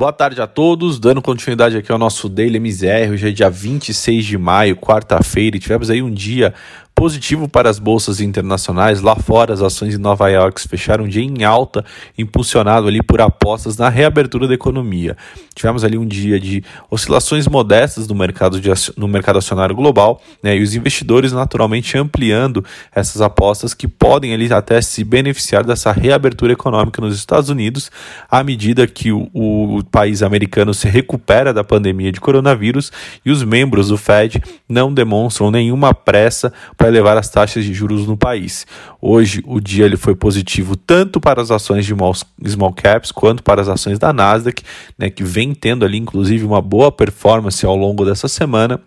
Boa tarde a todos, dando continuidade aqui ao nosso Daily MZR, hoje é dia 26 de maio, quarta-feira, e tivemos aí um dia positivo para as bolsas internacionais. Lá fora, as ações em Nova York fecharam um dia em alta, impulsionado ali por apostas na reabertura da economia. Tivemos ali um dia de oscilações modestas no mercado, de, no mercado acionário global, né, e os investidores naturalmente ampliando essas apostas que podem ali até se beneficiar dessa reabertura econômica nos Estados Unidos, à medida que o, o país americano se recupera da pandemia de coronavírus e os membros do Fed não demonstram nenhuma pressa para vai levar as taxas de juros no país. Hoje, o dia ele foi positivo tanto para as ações de small caps quanto para as ações da Nasdaq, né, que vem tendo ali inclusive uma boa performance ao longo dessa semana.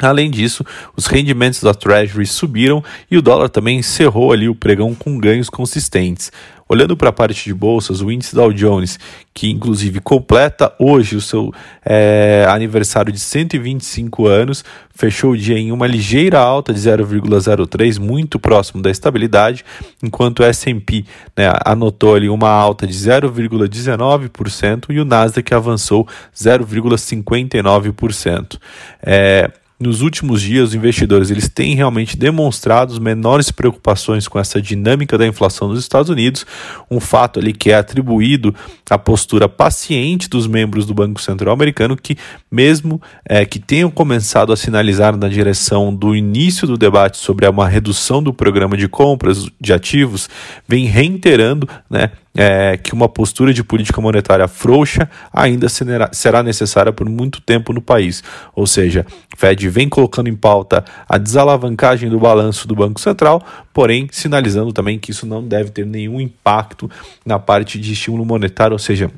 Além disso, os rendimentos da Treasury subiram e o dólar também encerrou ali o pregão com ganhos consistentes. Olhando para a parte de bolsas, o índice Dow Jones, que inclusive completa hoje o seu é, aniversário de 125 anos, fechou o dia em uma ligeira alta de 0,03, muito próximo da estabilidade, enquanto o S&P né, anotou ali uma alta de 0,19% e o Nasdaq avançou 0,59%. É, nos últimos dias, os investidores eles têm realmente demonstrado menores preocupações com essa dinâmica da inflação nos Estados Unidos, um fato ali que é atribuído à postura paciente dos membros do Banco Central americano, que mesmo é, que tenham começado a sinalizar na direção do início do debate sobre uma redução do programa de compras de ativos, vem reiterando né, é, que uma postura de política monetária frouxa ainda será necessária por muito tempo no país. Ou seja, Fed vem colocando em pauta a desalavancagem do balanço do Banco Central, porém sinalizando também que isso não deve ter nenhum impacto na parte de estímulo monetário, ou seja,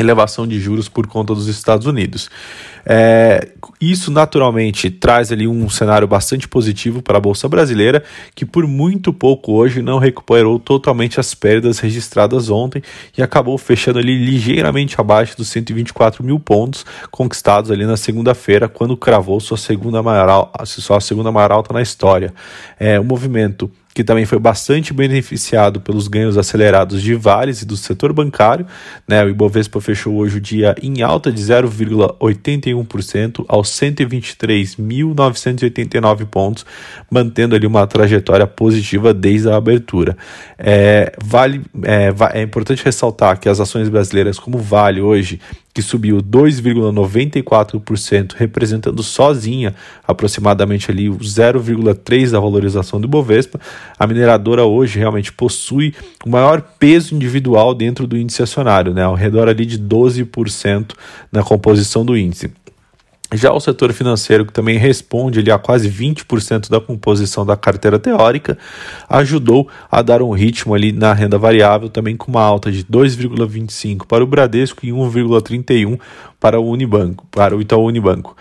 elevação de juros por conta dos Estados Unidos. É, isso naturalmente traz ali um cenário bastante positivo para a Bolsa Brasileira, que por muito pouco hoje não recuperou totalmente as perdas registradas ontem e acabou fechando ali ligeiramente abaixo dos 124 mil pontos conquistados ali na segunda-feira, quando cravou sua segunda maior, sua segunda maior alta na história. É, o movimento que também foi bastante beneficiado pelos ganhos acelerados de Vales e do setor bancário. Né? O Ibovespa fechou hoje o dia em alta de 0,81% aos 123.989 pontos, mantendo ali uma trajetória positiva desde a abertura. É, vale, é, é importante ressaltar que as ações brasileiras como Vale hoje que subiu 2,94%, representando sozinha aproximadamente ali o 0,3 da valorização do Bovespa. A mineradora hoje realmente possui o maior peso individual dentro do índice acionário, né, ao redor ali de 12% na composição do índice. Já o setor financeiro, que também responde ali a quase 20% da composição da carteira teórica, ajudou a dar um ritmo ali na renda variável, também com uma alta de 2,25 para o Bradesco e 1,31 para o Unibanco, para o Itaú Unibanco.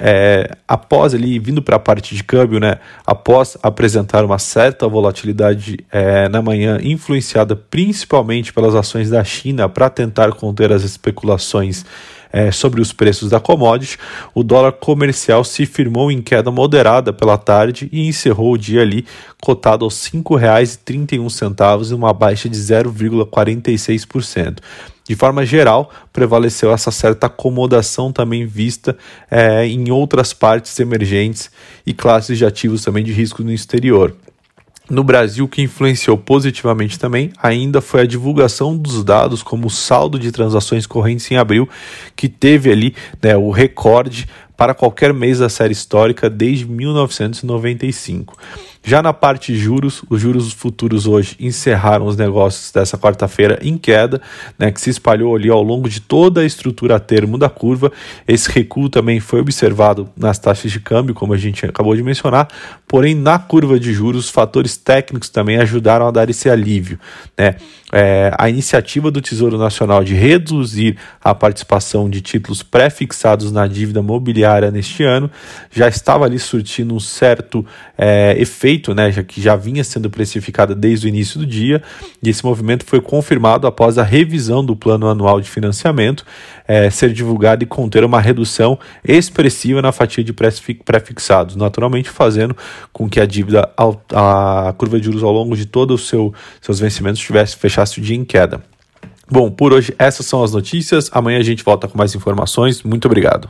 É, após ali, vindo para a parte de câmbio, né, após apresentar uma certa volatilidade é, na manhã, influenciada principalmente pelas ações da China para tentar conter as especulações é, sobre os preços da commodity, o dólar comercial se firmou em queda moderada pela tarde e encerrou o dia ali cotado aos R$ 5,31, uma baixa de 0,46%. De forma geral, prevaleceu essa certa acomodação também vista é, em outras partes emergentes e classes de ativos também de risco no exterior. No Brasil, o que influenciou positivamente também ainda foi a divulgação dos dados como saldo de transações correntes em abril, que teve ali né, o recorde para qualquer mês da série histórica desde 1995. Já na parte de juros, os juros futuros hoje encerraram os negócios dessa quarta-feira em queda, né, que se espalhou ali ao longo de toda a estrutura a termo da curva. Esse recuo também foi observado nas taxas de câmbio, como a gente acabou de mencionar, porém na curva de juros, fatores técnicos também ajudaram a dar esse alívio. Né? É, a iniciativa do Tesouro Nacional de reduzir a participação de títulos pré-fixados na dívida mobiliária neste ano já estava ali surtindo um certo é, efeito feito, né, já que já vinha sendo precificada desde o início do dia, e esse movimento foi confirmado após a revisão do plano anual de financiamento é, ser divulgado e conter uma redução expressiva na fatia de pré-fixados, naturalmente fazendo com que a dívida, a curva de juros ao longo de todos os seu, seus vencimentos tivesse fechasse o dia em queda. Bom, por hoje essas são as notícias. Amanhã a gente volta com mais informações. Muito obrigado.